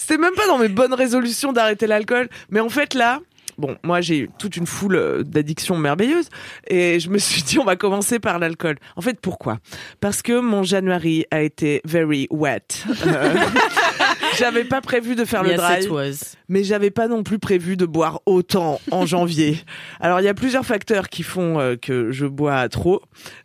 C'était même pas dans mes bonnes résolutions d'arrêter l'alcool, mais en fait là, bon, moi j'ai eu toute une foule euh, d'addictions merveilleuses et je me suis dit on va commencer par l'alcool. En fait, pourquoi? Parce que mon January a été very wet. Euh, j'avais pas prévu de faire le dry, it was. mais j'avais pas non plus prévu de boire autant en janvier. Alors il y a plusieurs facteurs qui font euh, que je bois trop.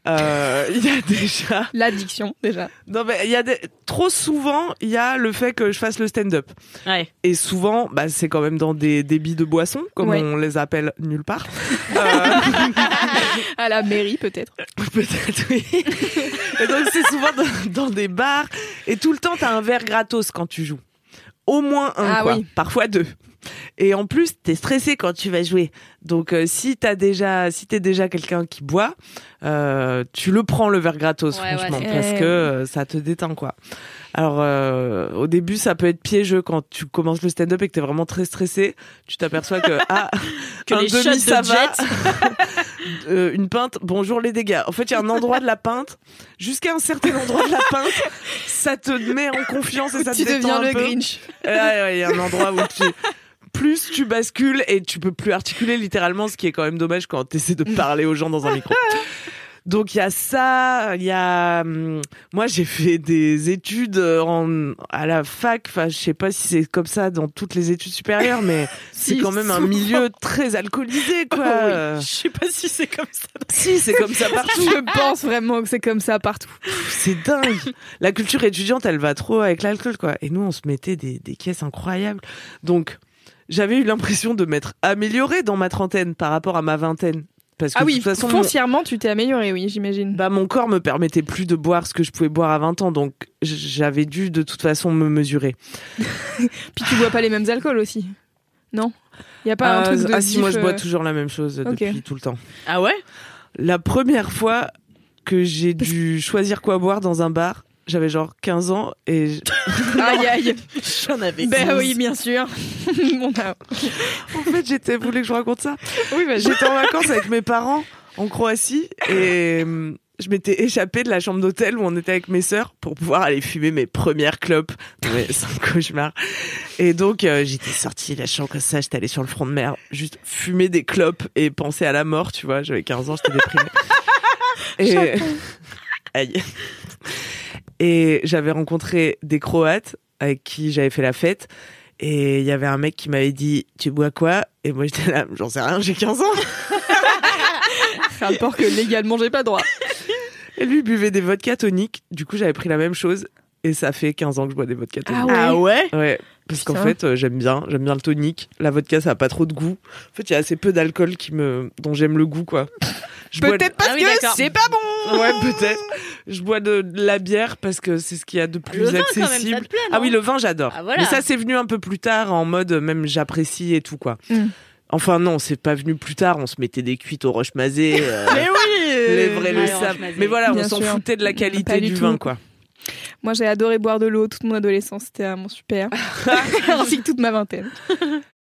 Euh, Il y a déjà L'addiction, déjà. non mais il y a des... trop souvent il y a le fait que je fasse le stand-up. Ouais. Et souvent, bah, c'est quand même dans des débits de boissons, comme Ouais. on les appelle nulle part. Euh, À la mairie, peut-être. Peut-être, oui. Et donc, c'est souvent dans, dans des bars. Et tout le temps, t'as un verre gratos quand tu joues. Au moins un, Ah quoi. oui. Parfois deux. Et en plus, t'es stressé quand tu vas jouer. Donc, euh, si t'as déjà, si t'es déjà quelqu'un qui boit, euh, tu le prends le verre gratos, Ouais, franchement, parce que euh, ça te déteint, quoi. Alors, euh, au début, ça peut être piégeux quand tu commences le stand-up et que t'es vraiment très stressé. Tu t'aperçois que ah, Que un les demi de va. Euh, une pinte, bonjour les dégâts. En fait, il y a un endroit de la pinte, jusqu'à un certain endroit de la pinte, ça te met en confiance et ça tu te détend un le peu. Grinch. Ouais, ouais, il y a un endroit où tu plus tu bascules et tu peux plus articuler littéralement, ce qui est quand même dommage quand tu essaies de parler aux gens dans un micro. Donc il y a ça, il y a hum, moi j'ai fait des études en à la fac, enfin je sais pas si c'est comme ça dans toutes les études supérieures mais c'est quand même un milieu très alcoolisé quoi. Oh oui. Je sais pas si c'est comme ça. Si, c'est comme ça partout. Je pense vraiment que c'est comme ça partout. C'est dingue. La culture étudiante, elle va trop avec l'alcool, quoi. Et nous, on se mettait des, des caisses incroyables. Donc, j'avais eu l'impression de m'être améliorée dans ma trentaine par rapport à ma vingtaine. Parce que Ah de oui, toute façon, mon, foncièrement, tu t'es amélioré, oui, j'imagine. bah, mon corps me permettait plus de boire ce que je pouvais boire à 20 ans. Donc, j'avais dû de toute façon me mesurer. Puis tu bois pas les mêmes alcools aussi. Non? Il y a pas un Euh, truc de ah si, moi, je bois euh, toujours la même chose depuis tout le temps. Ah ouais? La première fois que j'ai dû choisir quoi boire dans un bar, j'avais genre 15 ans et Aïe aïe. J'en avais Ben 12. oui, bien sûr. On a- en fait, j'étais, vous voulez que je vous raconte ça? Oui, vas-y. J'étais en vacances avec mes parents en Croatie et hum, je m'étais échappée de la chambre d'hôtel où on était avec mes sœurs pour pouvoir aller fumer mes premières clopes. Mais c'est un cauchemar. Et donc euh, j'étais sortie de la chambre comme ça, j'étais allée sur le front de mer, juste fumer des clopes et penser à la mort, tu vois. J'avais 15 ans, j'étais déprimée. et aïe. Et j'avais rencontré des Croates avec qui j'avais fait la fête. Et il y avait un mec qui m'avait dit Tu bois quoi? Et moi j'étais là, j'en sais rien, j'ai 15 ans. Rapport que légalement, j'ai pas droit. Et lui buvait des vodka toniques. Du coup, j'avais pris la même chose. Et ça fait 15 ans que je bois des vodka toniques. Ah ouais? Ah ouais? Ouais, parce qu'en fait, euh, j'aime bien, j'aime bien le tonique. La vodka, ça a pas trop de goût. En fait, il y a assez peu d'alcool qui me, dont j'aime le goût, quoi. Je bois de- Peut-être parce Ah oui, que d'accord. c'est pas bon Ouais, peut-être. Je bois de, de la bière parce que c'est ce qu'il y a de plus Le vin, quand même, accessible. ça te plaît, ah oui, le vin, j'adore. Ah, voilà. Mais ça, c'est venu un peu plus tard, en mode euh, même j'apprécie et tout, quoi. Mm. Enfin, non, c'est pas venu plus tard. On se mettait des cuites au roche mazé. euh, Mais oui les vrais le Ouais, savent. Roche-Mazé. Mais voilà, Bien on s'en sûr. foutait de la Pas qualité du du, tout. vin, quoi. Moi, j'ai adoré boire de l'eau toute mon adolescence. C'était vraiment super. Ainsi que toute ma vingtaine.